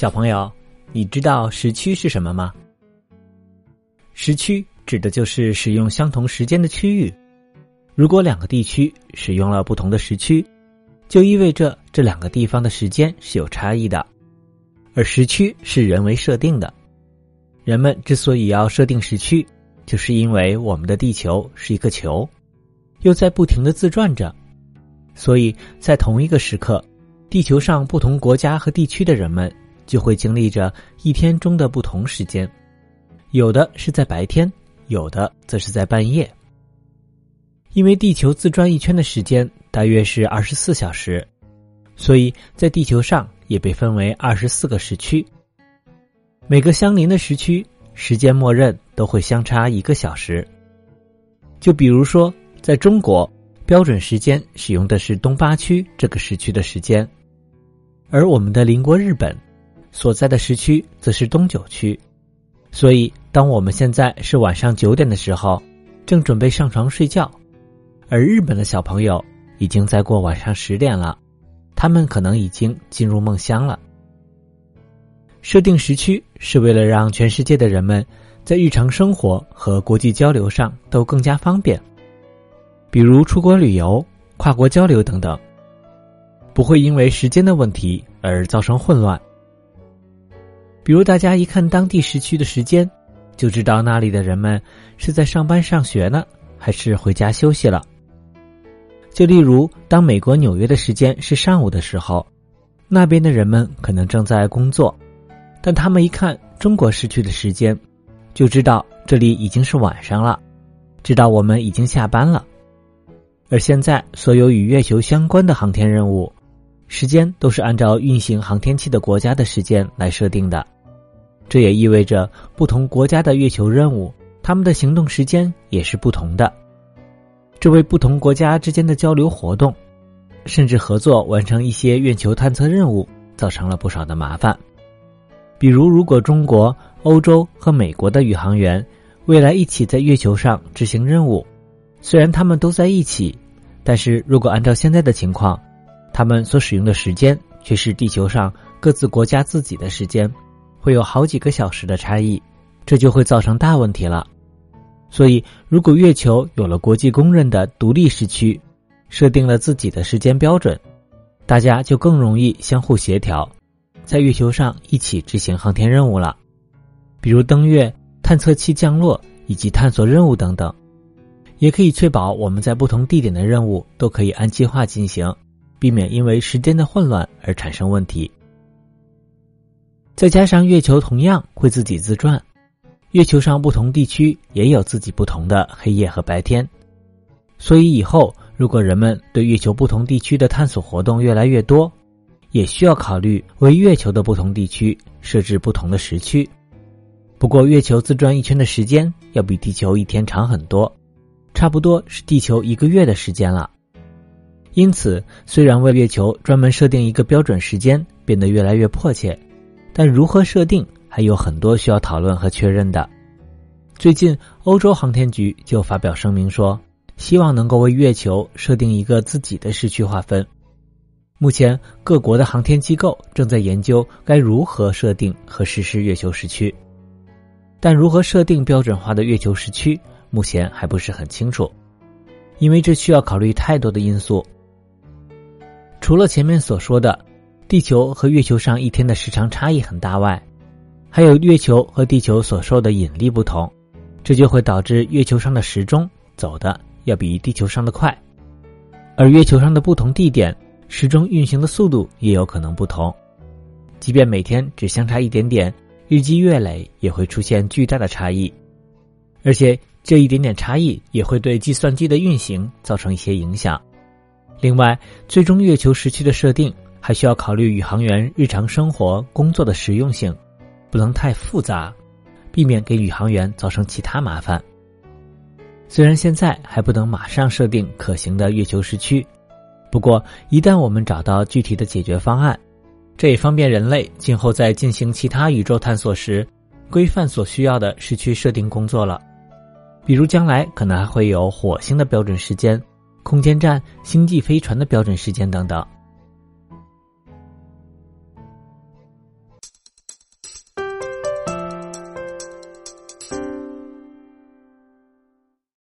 小朋友，你知道时区是什么吗？时区指的就是使用相同时间的区域。如果两个地区使用了不同的时区，就意味着这两个地方的时间是有差异的。而时区是人为设定的。人们之所以要设定时区，就是因为我们的地球是一个球，又在不停的自转着，所以在同一个时刻，地球上不同国家和地区的人们就会经历着一天中的不同时间，有的是在白天，有的则是在半夜。因为地球自转一圈的时间大约是二十四小时，所以在地球上也被分为二十四个时区。每个相邻的时区时间默认都会相差一个小时。就比如说，在中国，标准时间使用的是东八区这个时区的时间，而我们的邻国日本所在的时区则是东九区。所以，当我们现在是晚上九点的时候，正准备上床睡觉，而日本的小朋友已经在过晚上十点了，他们可能已经进入梦乡了。设定时区是为了让全世界的人们在日常生活和国际交流上都更加方便，比如出国旅游、跨国交流等等，不会因为时间的问题而造成混乱。比如大家一看当地时区的时间，就知道那里的人们是在上班上学呢，还是回家休息了。就例如，当美国纽约的时间是上午的时候，那边的人们可能正在工作。但他们一看中国时区的时间，就知道这里已经是晚上了，知道我们已经下班了。而现在，所有与月球相关的航天任务，时间都是按照运行航天器的国家的时间来设定的。这也意味着，不同国家的月球任务，他们的行动时间也是不同的。这为不同国家之间的交流活动，甚至合作完成一些月球探测任务，造成了不少的麻烦。比如，如果中国、欧洲和美国的宇航员未来一起在月球上执行任务，虽然他们都在一起，但是如果按照现在的情况，他们所使用的时间却是地球上各自国家自己的时间，会有好几个小时的差异，这就会造成大问题了。所以，如果月球有了国际公认的独立时区，设定了自己的时间标准，大家就更容易相互协调。在月球上一起执行航天任务了，比如登月、探测器降落以及探索任务等等，也可以确保我们在不同地点的任务都可以按计划进行，避免因为时间的混乱而产生问题。再加上月球同样会自己自转，月球上不同地区也有自己不同的黑夜和白天，所以以后如果人们对月球不同地区的探索活动越来越多。也需要考虑为月球的不同地区设置不同的时区。不过，月球自转一圈的时间要比地球一天长很多，差不多是地球一个月的时间了。因此，虽然为月球专门设定一个标准时间变得越来越迫切，但如何设定还有很多需要讨论和确认的。最近，欧洲航天局就发表声明说，希望能够为月球设定一个自己的时区划分。目前，各国的航天机构正在研究该如何设定和实施月球时区，但如何设定标准化的月球时区，目前还不是很清楚，因为这需要考虑太多的因素。除了前面所说的，地球和月球上一天的时长差异很大外，还有月球和地球所受的引力不同，这就会导致月球上的时钟走的要比地球上的快，而月球上的不同地点。时钟运行的速度也有可能不同，即便每天只相差一点点，日积月累也会出现巨大的差异，而且这一点点差异也会对计算机的运行造成一些影响。另外，最终月球时区的设定还需要考虑宇航员日常生活工作的实用性，不能太复杂，避免给宇航员造成其他麻烦。虽然现在还不能马上设定可行的月球时区。不过，一旦我们找到具体的解决方案，这也方便人类今后在进行其他宇宙探索时，规范所需要的时区设定工作了。比如，将来可能还会有火星的标准时间、空间站、星际飞船的标准时间等等。